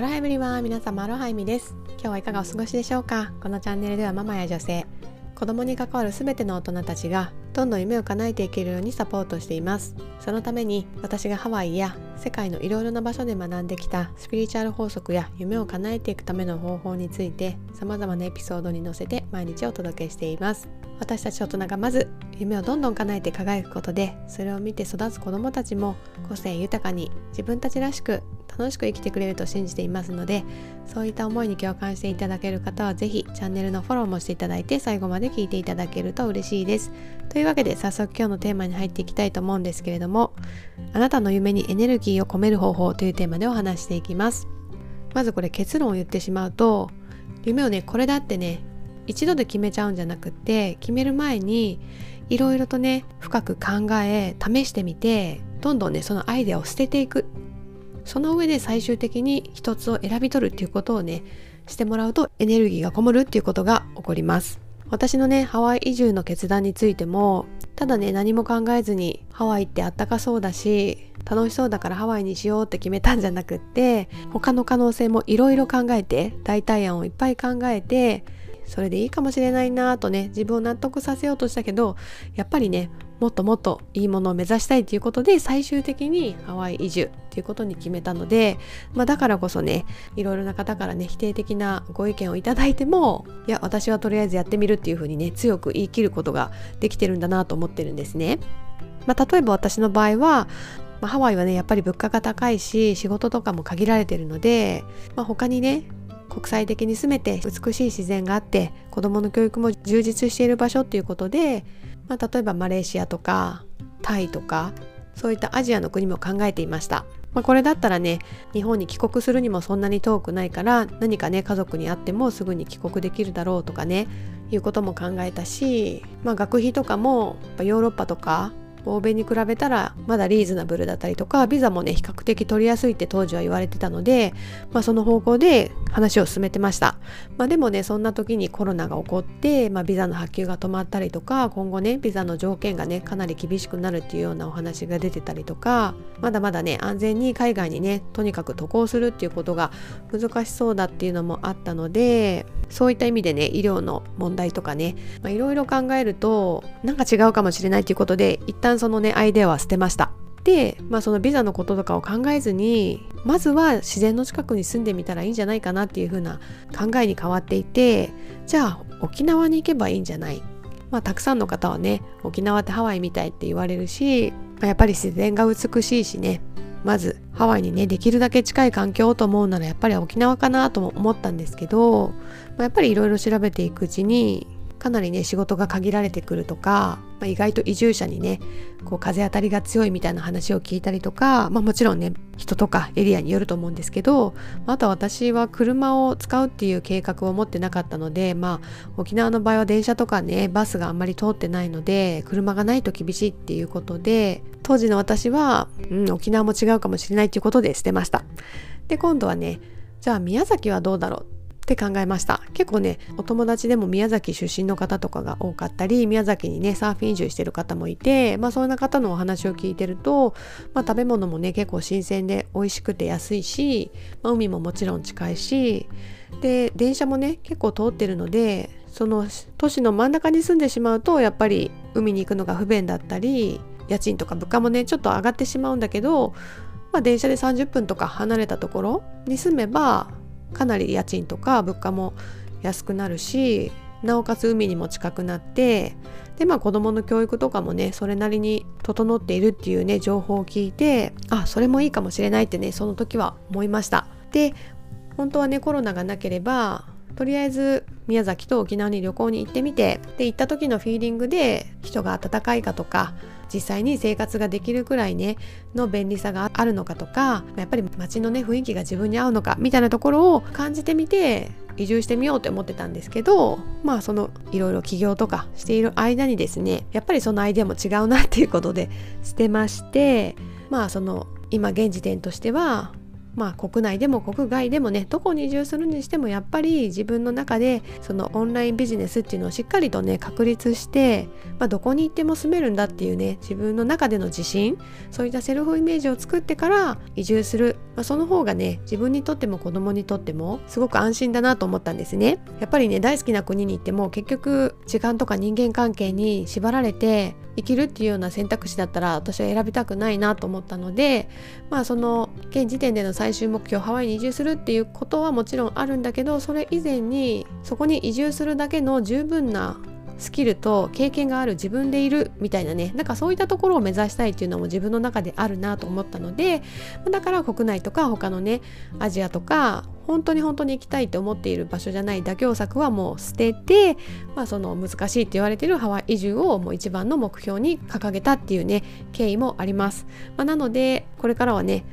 アロハエブリは皆様アロハイミです。今日はいかがお過ごしでしょうか？このチャンネルではママや女性子供に関わる全ての大人たちがどんどん夢を叶えていけるようにサポートしています。そのために私がハワイや世界のいろいろな場所で学んできたスピリチュアル法則や夢を叶えていくための方法について様々なエピソードに載せて毎日お届けしています。私たち大人がまず夢をどんどん叶えて輝くことでそれを見て育つ子どもたちも個性豊かに自分たちらしく楽しく生きてくれると信じていますのでそういった思いに共感していただける方は是非チャンネルのフォローもしていただいて最後まで聞いていただけると嬉しいです。というわけで早速今日のテーマに入っていきたいと思うんですけれどもあなたの夢にエネルギーを込める方法というテーマでお話していきます。まずこれ結論を言ってしまうと夢をねこれだってね一度で決めちゃうんじゃなくって決める前にいろいろとね深く考え試してみてどんどんねそのアイデアを捨てていく。その上で最終的に一つを選び取るっていうことをねしてもらうとエネルギーがこもるっていうことが起こります。私のねハワイ移住の決断についてもただね何も考えずにハワイってあったかそうだし楽しそうだからハワイにしようって決めたんじゃなくって他の可能性もいろいろ考えて代替案をいっぱい考えてそれでいいかもしれないなとね自分を納得させようとしたけどやっぱりねもっともっといいものを目指したいということで最終的にハワイ移住っていうことに決めたので、まあ、だからこそねいろいろな方からね否定的なご意見をいただいてもいや私はとりあえずやってみるっていうふうにね強く言い切ることができてるんだなと思ってるんですね。まあ、例えば私の場合はまあ、ハワイはねやっぱり物価が高いし仕事とかも限られてるので、まあ、他にね国際的に住めて美しい自然があって子どもの教育も充実している場所っていうことで、まあ、例えばマレーシアとかタイとかそういったアジアの国も考えていました。まあ、これだったらね日本に帰国するにもそんなに遠くないから何かね家族に会ってもすぐに帰国できるだろうとかねいうことも考えたし、まあ、学費とかもヨーロッパとか欧米に比べたらまだリーズナブルだったりとかビザもね比較的取りやすいって当時は言われてたので、まあ、その方向で話を進めてました、まあ、でもねそんな時にコロナが起こって、まあ、ビザの発給が止まったりとか今後ねビザの条件がねかなり厳しくなるっていうようなお話が出てたりとかまだまだね安全に海外にねとにかく渡航するっていうことが難しそうだっていうのもあったのでそういった意味でね医療の問題とかねいろいろ考えるとなんか違うかもしれないっていうことで一旦旦そのねアイデアは捨てました。で、まあ、そのビザのこととかを考えずにまずは自然の近くに住んでみたらいいんじゃないかなっていう風な考えに変わっていてじゃあ沖縄に行けばいいんじゃない？まあ、たくさんの方はね沖縄ってハワイみたいって言われるし、まあ、やっぱり自然が美しいしね。まずハワイにねできるだけ近い環境と思うならやっぱり沖縄かなと思ったんですけど、まあ、やっぱりいろいろ調べていくうちにかなりね仕事が限られてくるとか、まあ、意外と移住者にねこう風当たりが強いみたいな話を聞いたりとか、まあ、もちろんね人とかエリアによると思うんですけどまあと私は車を使うっていう計画を持ってなかったので、まあ、沖縄の場合は電車とかねバスがあんまり通ってないので車がないと厳しいっていうことで当時の私は、うん、沖縄も違うかもしれないっていうことで捨てました。で今度はねじゃあ宮崎はどうだろうって考えました。結構ねお友達でも宮崎出身の方とかが多かったり宮崎にねサーフィン移住してる方もいてまあそんな方のお話を聞いてると、まあ、食べ物もね結構新鮮で美味しくて安いし、まあ、海ももちろん近いしで電車もね結構通ってるのでその都市の真ん中に住んでしまうとやっぱり海に行くのが不便だったり家賃とか物価もねちょっと上がってしまうんだけど、まあ、電車で30分とか離れたところに住めばかなり家賃とか物価も安くなるしなおかつ海にも近くなってでまあ子どもの教育とかもねそれなりに整っているっていうね情報を聞いてあそれもいいかもしれないってねその時は思いました。で本当はねコロナがなければとりあえず宮崎と沖縄に旅行に行ってみてで行った時のフィーリングで人が温かいかとか実際に生活ができるくらいねの便利さがあるのかとかやっぱり街のね雰囲気が自分に合うのかみたいなところを感じてみて移住してみようって思ってたんですけどまあそのいろいろ起業とかしている間にですねやっぱりそのアイデアも違うなっていうことで捨てましてまあその今現時点としてはまあ国内でも国外でもねどこに移住するにしてもやっぱり自分の中でそのオンラインビジネスっていうのをしっかりとね確立して、まあ、どこに行っても住めるんだっていうね自分の中での自信そういったセルフイメージを作ってから移住する、まあ、その方がね自分にとっても子供にとってもすごく安心だなと思ったんですね。やっぱりね大好きな国に行っても結局時間とか人間関係に縛られて生きるっていうような選択肢だったら私は選びたくないなと思ったのでまあその現時点での最終目標ハワイに移住するっていうことはもちろんあるんだけどそれ以前にそこに移住するだけの十分なスキルと経験がある自分でいるみたいなねなんかそういったところを目指したいっていうのも自分の中であるなと思ったのでだから国内とか他のねアジアとか本当に本当に行きたいって思っている場所じゃない妥協策はもう捨てて、まあ、その難しいって言われてるハワイ移住をもう一番の目標に掲げたっていうね経緯もあります。まあ、なのでこれからはね、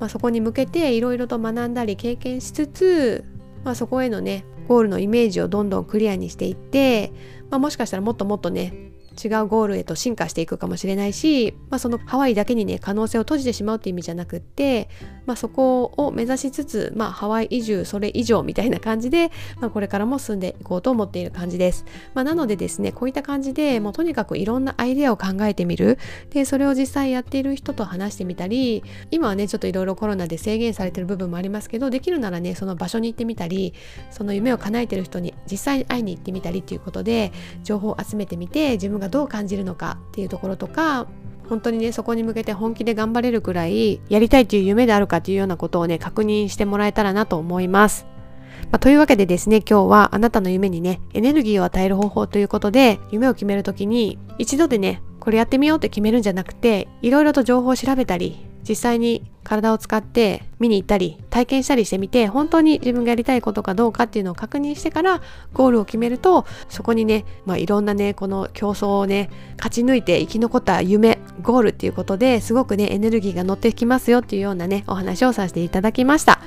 まあ、そこに向けていろいろと学んだり経験しつつ、まあ、そこへのねゴールのイメージをどんどんクリアにしていって、まあ、もしかしたらもっともっとね違うゴールへと進化していくかもしれないし、まあ、そのハワイだけにね可能性を閉じてしまうっていう意味じゃなくって、まあ、そこを目指しつつ、まあ、ハワイ移住それ以上みたいな感じで、まあ、これからも住んでいこうと思っている感じです、まあ、なのでですねこういった感じでもうとにかくいろんなアイデアを考えてみる。でそれを実際やっている人と話してみたり今はねちょっといろいろコロナで制限されてる部分もありますけどできるならねその場所に行ってみたりその夢を叶えてる人に実際に会いに行ってみたりっていうことで情報を集めてみて自分がどう感じるのかっていうところとか本当にねそこに向けて本気で頑張れるくらいやりたいという夢であるかというようなことをね確認してもらえたらなと思います。まあ、というわけでですね今日はあなたの夢にねエネルギーを与える方法ということで夢を決める時に一度でねこれやってみようって決めるんじゃなくていろいろと情報を調べたり実際に体を使って見に行ったり体験したりしてみて本当に自分がやりたいことかどうかっていうのを確認してからゴールを決めるとそこにね、まあ、いろんなねこの競争をね勝ち抜いて生き残った夢ゴールっていうことですごくねエネルギーが乗ってきますよっていうようなねお話をさせていただきました。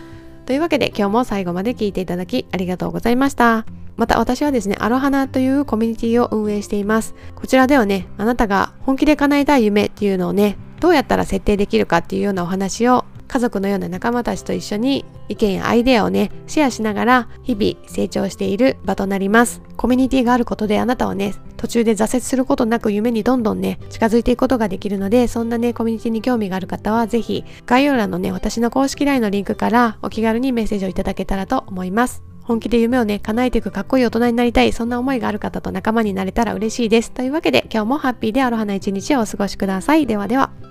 というわけで今日も最後まで聞いていただきありがとうございました。また私はですね、アロハナというコミュニティを運営しています。こちらではね、あなたが本気で叶えたい夢っていうのをね、どうやったら設定できるかっていうようなお話を家族のような仲間たちと一緒に意見やアイデアをね、シェアしながら日々成長している場となります。コミュニティがあることであなたはね、途中で挫折することなく夢にどんどんね、近づいていくことができるので、そんなね、コミュニティに興味がある方はぜひ概要欄のね、私の公式 LINE のリンクからお気軽にメッセージをいただけたらと思います。本気で夢をね、叶えていくかっこいい大人になりたい、そんな思いがある方と仲間になれたら嬉しいです。というわけで、今日もハッピーでアロハな一日をお過ごしください。ではでは。